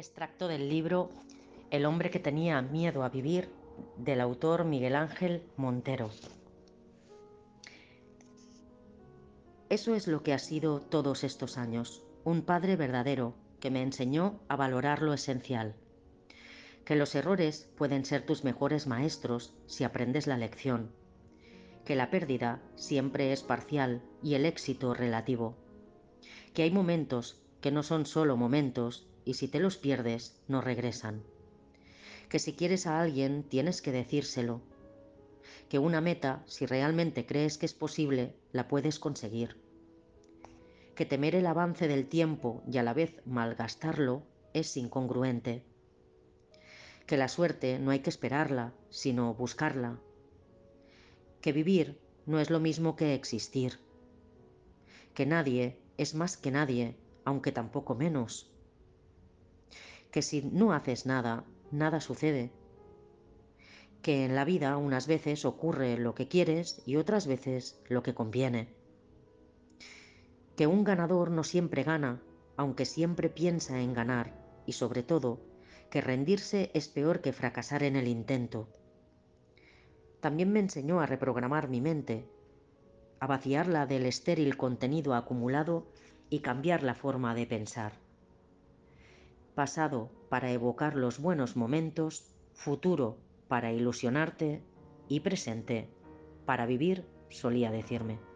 Extracto del libro El hombre que tenía miedo a vivir del autor Miguel Ángel Montero. Eso es lo que ha sido todos estos años, un padre verdadero que me enseñó a valorar lo esencial, que los errores pueden ser tus mejores maestros si aprendes la lección, que la pérdida siempre es parcial y el éxito relativo, que hay momentos que no son solo momentos y si te los pierdes no regresan. Que si quieres a alguien tienes que decírselo. Que una meta, si realmente crees que es posible, la puedes conseguir. Que temer el avance del tiempo y a la vez malgastarlo es incongruente. Que la suerte no hay que esperarla, sino buscarla. Que vivir no es lo mismo que existir. Que nadie es más que nadie, aunque tampoco menos que si no haces nada, nada sucede. Que en la vida unas veces ocurre lo que quieres y otras veces lo que conviene. Que un ganador no siempre gana, aunque siempre piensa en ganar, y sobre todo, que rendirse es peor que fracasar en el intento. También me enseñó a reprogramar mi mente, a vaciarla del estéril contenido acumulado y cambiar la forma de pensar pasado para evocar los buenos momentos, futuro para ilusionarte y presente para vivir, solía decirme.